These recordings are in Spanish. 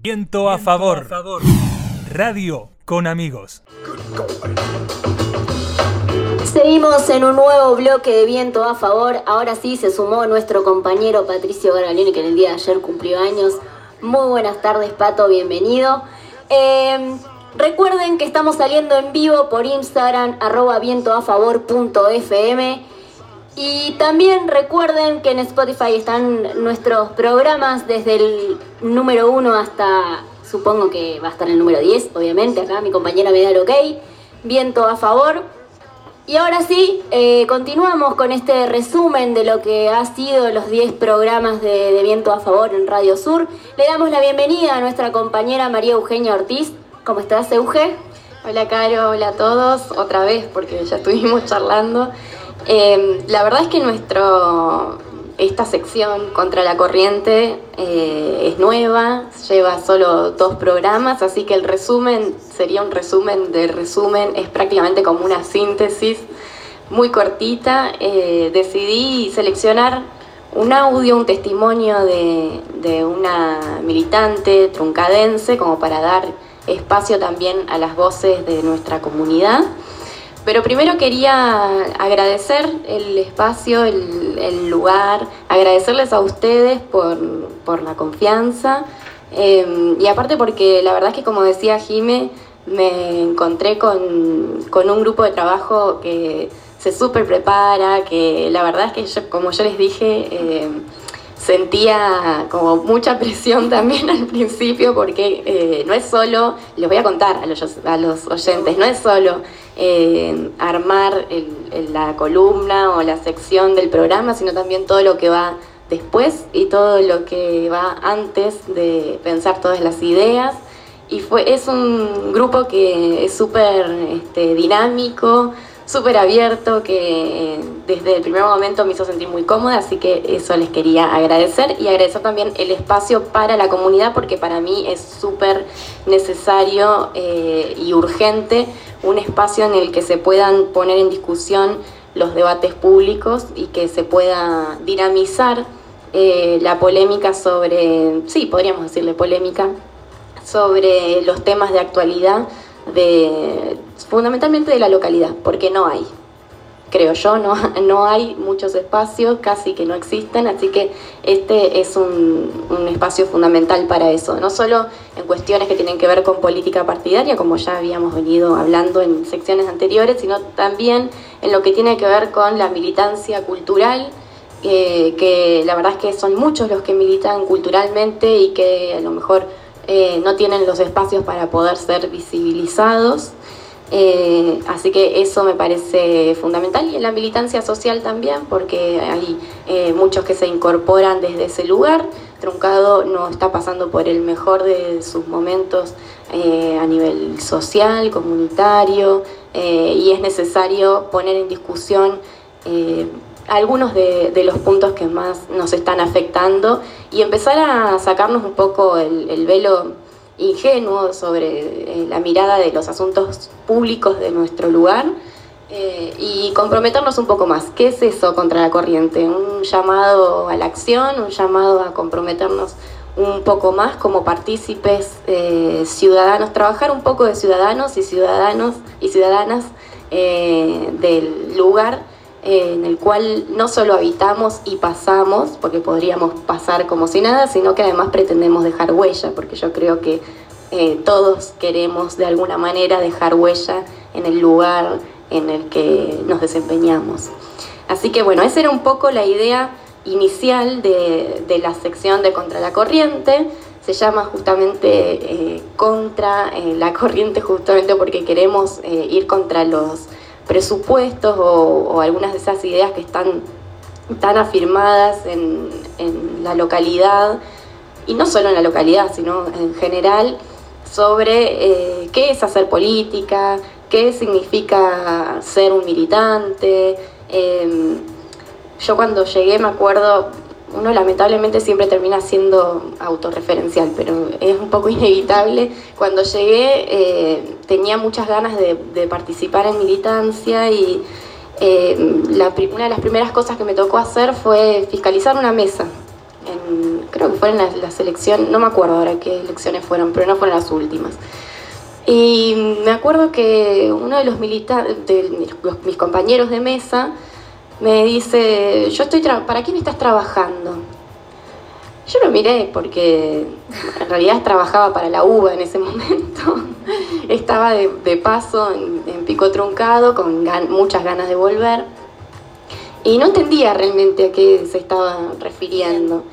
Viento a favor. Radio con amigos. Seguimos en un nuevo bloque de viento a favor. Ahora sí se sumó nuestro compañero Patricio Gargalini, que en el día de ayer cumplió años. Muy buenas tardes, Pato, bienvenido. Eh, recuerden que estamos saliendo en vivo por Instagram, arroba vientoafavor.fm. Y también recuerden que en Spotify están nuestros programas desde el número 1 hasta, supongo que va a estar el número 10, obviamente. Acá mi compañera me da el ok. Viento a favor. Y ahora sí, eh, continuamos con este resumen de lo que ha sido los 10 programas de, de, Viento a Favor en Radio Sur. Le damos la bienvenida a nuestra compañera María Eugenia Ortiz. ¿Cómo estás, Euge? Hola, Caro. Hola a todos. Otra vez, porque ya estuvimos charlando. Eh, la verdad es que nuestro, esta sección contra la corriente eh, es nueva, lleva solo dos programas, así que el resumen sería un resumen de resumen, es prácticamente como una síntesis muy cortita. Eh, decidí seleccionar un audio, un testimonio de, de una militante truncadense, como para dar espacio también a las voces de nuestra comunidad. Pero primero quería agradecer el espacio, el, lugar, agradecerles a ustedes por, por la confianza. Eh, y aparte porque la verdad es que como decía Jime, me encontré con, con un grupo de trabajo que se súper prepara, que la verdad es que como yo les dije, eh, sentía como mucha presión también al principio porque eh, no es solo, les voy a contar a los oyentes, no es solo eh, armar la columna o la sección del programa, sino también todo lo que va después y todo lo que va antes de pensar todas las ideas. Y fue, es un grupo que es súper este, dinámico, súper abierto, que eh, desde el primer momento me hizo sentir muy cómoda, así que eso les quería agradecer y agradecer también el espacio para la comunidad, porque para mí es súper necesario eh, y urgente un espacio en el que se puedan poner en discusión los debates públicos y que se pueda dinamizar eh, la polémica sobre, sí, podríamos decirle polémica, sobre los temas de actualidad de fundamentalmente de la localidad, porque no hay, creo yo, no, no hay muchos espacios, casi que no existen, así que este es un, un, espacio fundamental para eso, no solo en cuestiones que tienen que ver con política partidaria, como ya habíamos venido hablando en secciones anteriores, sino también en lo que tiene que ver con la militancia cultural, eh, que la verdad es que son muchos los que militan culturalmente y que a lo mejor eh, no tienen los espacios para poder ser visibilizados. Eh, así que eso me parece fundamental y en la militancia social también, porque hay eh, muchos que se incorporan desde ese lugar. Truncado no está pasando por el mejor de sus momentos eh, a nivel social, comunitario, y es necesario poner en discusión algunos de, los puntos que más nos están afectando y empezar a sacarnos un poco el velo ingenuo sobre eh, la mirada de los asuntos públicos de nuestro lugar eh, y comprometernos un poco más. ¿Qué es eso contra la corriente? Un llamado a la acción, un llamado a comprometernos un poco más como partícipes eh, ciudadanos, trabajar un poco de ciudadanos y ciudadanos y ciudadanas del lugar en el cual no solo habitamos y pasamos, porque podríamos pasar como si nada, sino que además pretendemos dejar huella, porque yo creo que eh, todos queremos de alguna manera dejar huella en el lugar en el que nos desempeñamos. Así que bueno, esa era un poco la idea inicial de, de la sección de Contra la Corriente. Se llama justamente eh, Contra eh, la Corriente, justamente porque queremos ir contra los presupuestos o, algunas de esas ideas que están tan afirmadas en, la localidad, y no solo en la localidad, sino en general, sobre eh, qué es hacer política, qué significa ser un militante. Eh, yo cuando llegué me acuerdo, uno lamentablemente siempre termina siendo autorreferencial, pero es un poco inevitable. Cuando llegué eh, tenía muchas ganas de, participar en militancia y eh, una de las primeras cosas que me tocó hacer fue fiscalizar una mesa creo que fueron las, las elecciones, no me acuerdo ahora qué elecciones fueron, pero no fueron las últimas. Y me acuerdo que uno de los militantes, de mis compañeros de mesa, me dice, yo estoy, ¿para quién estás trabajando? Yo lo miré porque en realidad trabajaba para la UBA en ese momento. Estaba de, paso en, Pico Truncado con muchas ganas de volver. Y no entendía realmente a qué se estaba refiriendo.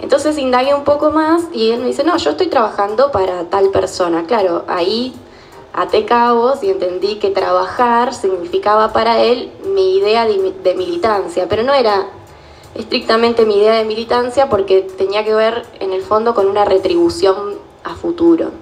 Entonces indagué un poco más y él me dice, no, yo estoy trabajando para tal persona. Claro, ahí até cabos y entendí que trabajar significaba para él mi idea de, militancia, pero no era estrictamente mi idea de militancia porque tenía que ver en el fondo con una retribución a futuro.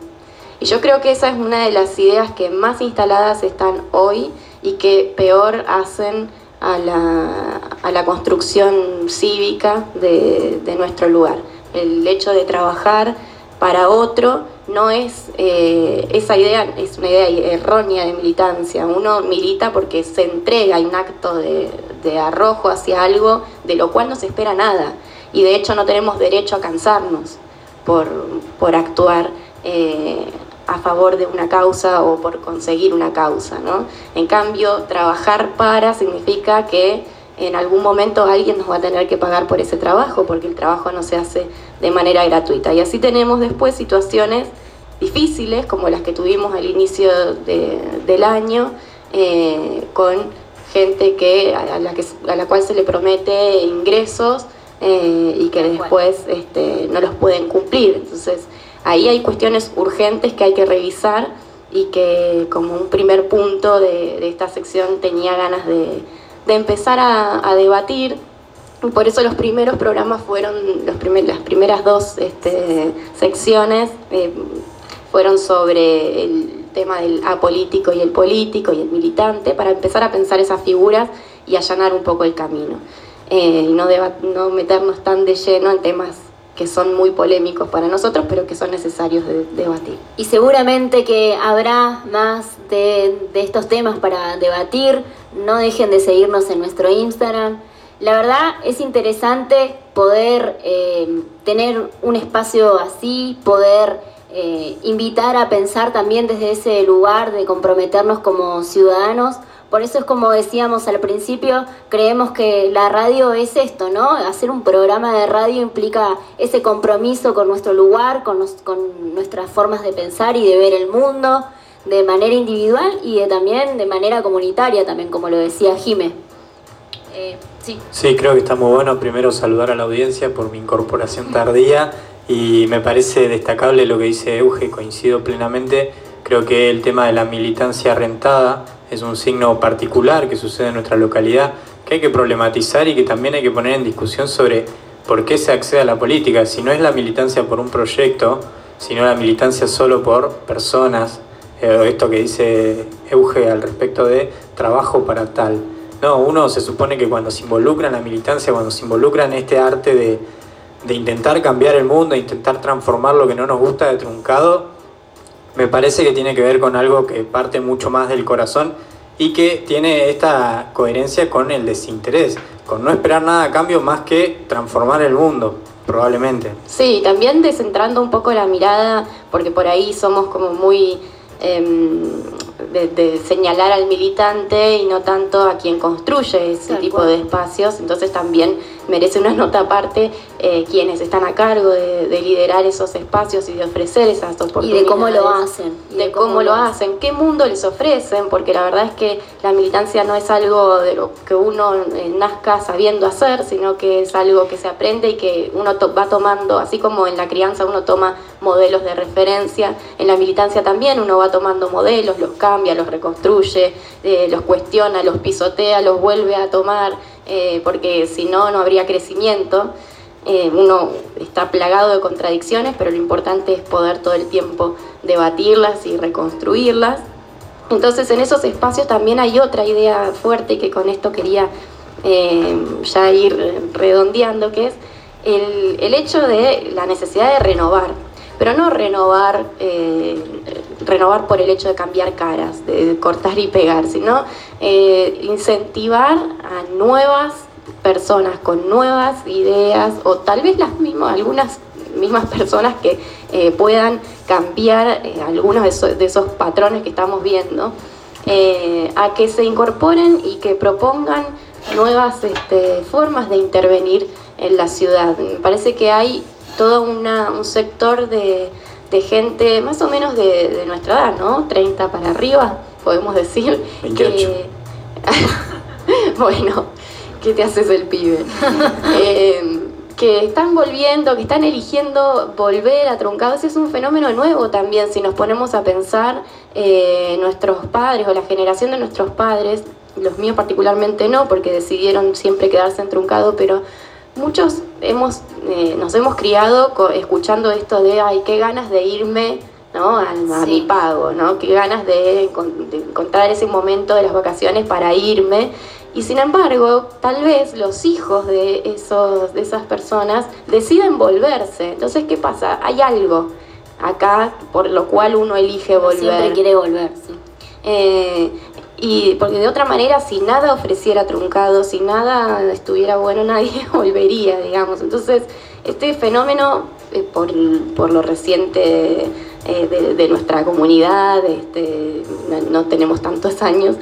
Y yo creo que esa es una de las ideas que más instaladas están hoy y que peor hacen a la, construcción cívica de, nuestro lugar. El hecho de trabajar para otro no es eh, esa idea, es una idea errónea de militancia. Uno milita porque se entrega en un acto de, arrojo hacia algo de lo cual no se espera nada. Y de hecho no tenemos derecho a cansarnos por, actuar eh, a favor de una causa o por conseguir una causa, ¿no? En cambio, trabajar para significa que en algún momento alguien nos va a tener que pagar por ese trabajo, porque el trabajo no se hace de manera gratuita. Y así tenemos después situaciones difíciles, como las que tuvimos al inicio del año, eh, con gente que a, la que, a la cual se le promete ingresos eh, y que después este, no los pueden cumplir. Entonces, ahí hay cuestiones urgentes que hay que revisar y que como un primer punto de, esta sección tenía ganas de, empezar a, debatir. Por eso los primeros programas fueron, los las primeras dos este, secciones eh, fueron sobre el tema del apolítico y el político y el militante, para empezar a pensar esas figuras y allanar un poco el camino. Eh, y no, no meternos tan de lleno en temas que son muy polémicos para nosotros, pero que son necesarios de, debatir. Y seguramente que habrá más de, estos temas para debatir. No dejen de seguirnos en nuestro Instagram. La verdad es interesante poder eh, tener un espacio así, poder eh, invitar a pensar también desde ese lugar de comprometernos como ciudadanos por eso es como decíamos al principio, creemos que la radio es esto, ¿no? Hacer un programa de radio implica ese compromiso con nuestro lugar, con, nuestras formas de pensar y de ver el mundo de manera individual y de, también de manera comunitaria, también como lo decía Jime. Eh, sí. sí, creo que está muy bueno primero saludar a la audiencia por mi incorporación tardía y me parece destacable lo que dice Euge, coincido plenamente. Creo que el tema de la militancia rentada es un signo particular que sucede en nuestra localidad, que hay que problematizar y que también hay que poner en discusión sobre por qué se accede a la política. Si no es la militancia por un proyecto, sino la militancia solo por personas, eh, esto que dice Euge al respecto de trabajo para tal. No, uno se supone que cuando se involucra en la militancia, cuando se involucra en este arte de, de intentar cambiar el mundo, de intentar transformar lo que no nos gusta de truncado, me parece que tiene que ver con algo que parte mucho más del corazón y que tiene esta coherencia con el desinterés, con no esperar nada a cambio más que transformar el mundo, probablemente. Sí, también descentrando un poco la mirada, porque por ahí somos como muy... Em, de, señalar al militante y no tanto a quien construye ese tipo de espacios. Entonces también merece una nota aparte eh, quienes están a cargo de, liderar esos espacios y de ofrecer esas oportunidades. Y de cómo lo hacen. De, cómo, lo hacen, qué mundo les ofrecen, porque la verdad es que la militancia no es algo de lo que uno eh, nazca sabiendo hacer, sino que es algo que se aprende y que uno va tomando, así como en la crianza uno toma modelos de referencia, en la militancia también uno va tomando modelos, los cambia, los reconstruye, eh, los cuestiona, los pisotea, los vuelve a tomar eh, porque si no, no habría crecimiento. Eh, uno está plagado de contradicciones, pero lo importante es poder todo el tiempo debatirlas y reconstruirlas. Entonces en esos espacios también hay otra idea fuerte que con esto quería eh, ya ir redondeando, que es el, el hecho de la necesidad de renovar pero no renovar, renovar por el hecho de cambiar caras, de cortar y pegar, sino eh, incentivar a nuevas personas con nuevas ideas o tal vez las mismas, algunas mismas personas que eh, puedan cambiar eh, algunos de esos, patrones que estamos viendo, a que se incorporen y que propongan nuevas este, formas de intervenir en la ciudad. Me parece que hay todo un sector de, gente más o menos de, nuestra edad, ¿no? 30 para arriba, podemos decir. Que... bueno, ¿qué te haces el pibe? que están volviendo, que están eligiendo volver a truncados, es un fenómeno nuevo también, si nos ponemos a pensar eh, nuestros padres o la generación de nuestros padres, los míos particularmente no, porque decidieron siempre quedarse en truncado, pero muchos hemos, eh, nos hemos criado escuchando esto de, ay, qué ganas de irme ¿no? a, mi pago, ¿no? qué ganas de, de encontrar ese momento de las vacaciones para irme. Y sin embargo, tal vez los hijos de, esos, de esas personas deciden volverse. Entonces, ¿qué pasa? Hay algo acá por lo cual uno elige volver. Siempre quiere volver, sí. Eh, y porque de otra manera, si nada ofreciera truncado, si nada estuviera bueno, nadie volvería, digamos. Entonces, este fenómeno, eh, por, por, lo reciente eh, de, nuestra comunidad, este, no, tenemos tantos años,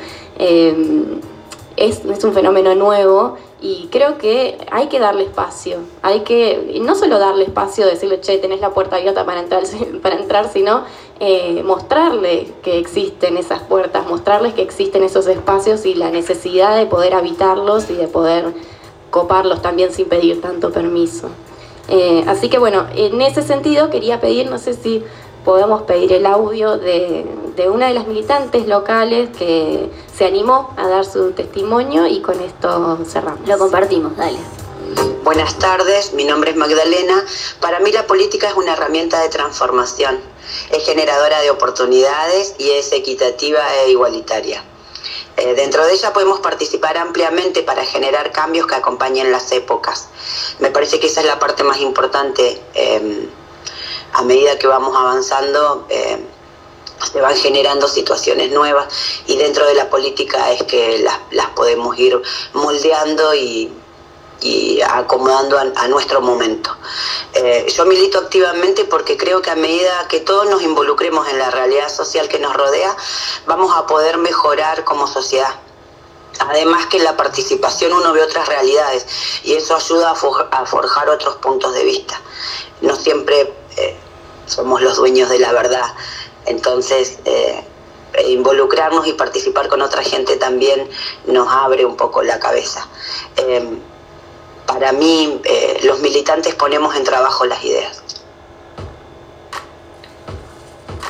es, un fenómeno nuevo y creo que hay que darle espacio. Hay que, no solo darle espacio, decirle, che, tenés la puerta abierta para entrar, para entrar sino eh, mostrarle que existen esas puertas, mostrarles que existen esos espacios y la necesidad de poder habitarlos y de poder coparlos también sin pedir tanto permiso. Eh, así que bueno, en ese sentido quería pedir, no sé si podemos pedir el audio de, una de las militantes locales que se animó a dar su testimonio y con esto cerramos. Lo compartimos, dale. Buenas tardes, mi nombre es Magdalena. Para mí la política es una herramienta de transformación, es generadora de oportunidades y es equitativa e igualitaria. Eh, dentro de ella podemos participar ampliamente para generar cambios que acompañen las épocas. Me parece que esa es la parte más importante. Eh, a medida que vamos avanzando eh, se van generando situaciones nuevas y dentro de la política es que las, podemos ir moldeando y, acomodando a, nuestro momento. Eh, yo milito activamente porque creo que a medida que todos nos involucremos en la realidad social que nos rodea, vamos a poder mejorar como sociedad. Además que en la participación uno ve otras realidades y eso ayuda a forjar otros puntos de vista. No siempre eh, somos los dueños de la verdad. Entonces, eh, involucrarnos y participar con otra gente también nos abre un poco la cabeza. Em, para mí, eh, los militantes ponemos en trabajo las ideas.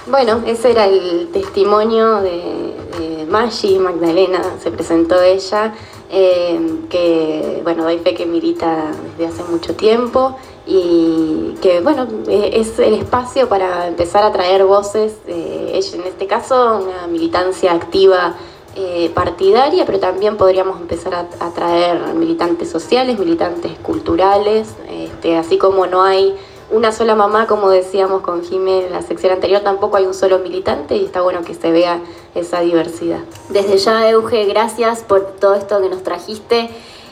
Bueno, ese era el testimonio de, de Maggi, Magdalena, se presentó ella, que, bueno, doy fe que milita desde hace mucho tiempo y que bueno, e, es el espacio para empezar a traer voces, eh, en este caso una militancia activa eh, partidaria, pero también podríamos empezar a, traer militantes sociales, militantes culturales, este, así como no hay una sola mamá, como decíamos con Jimé en la sección anterior, tampoco hay un solo militante y está bueno que se vea esa diversidad. Desde ya, Euge, gracias por todo esto que nos trajiste.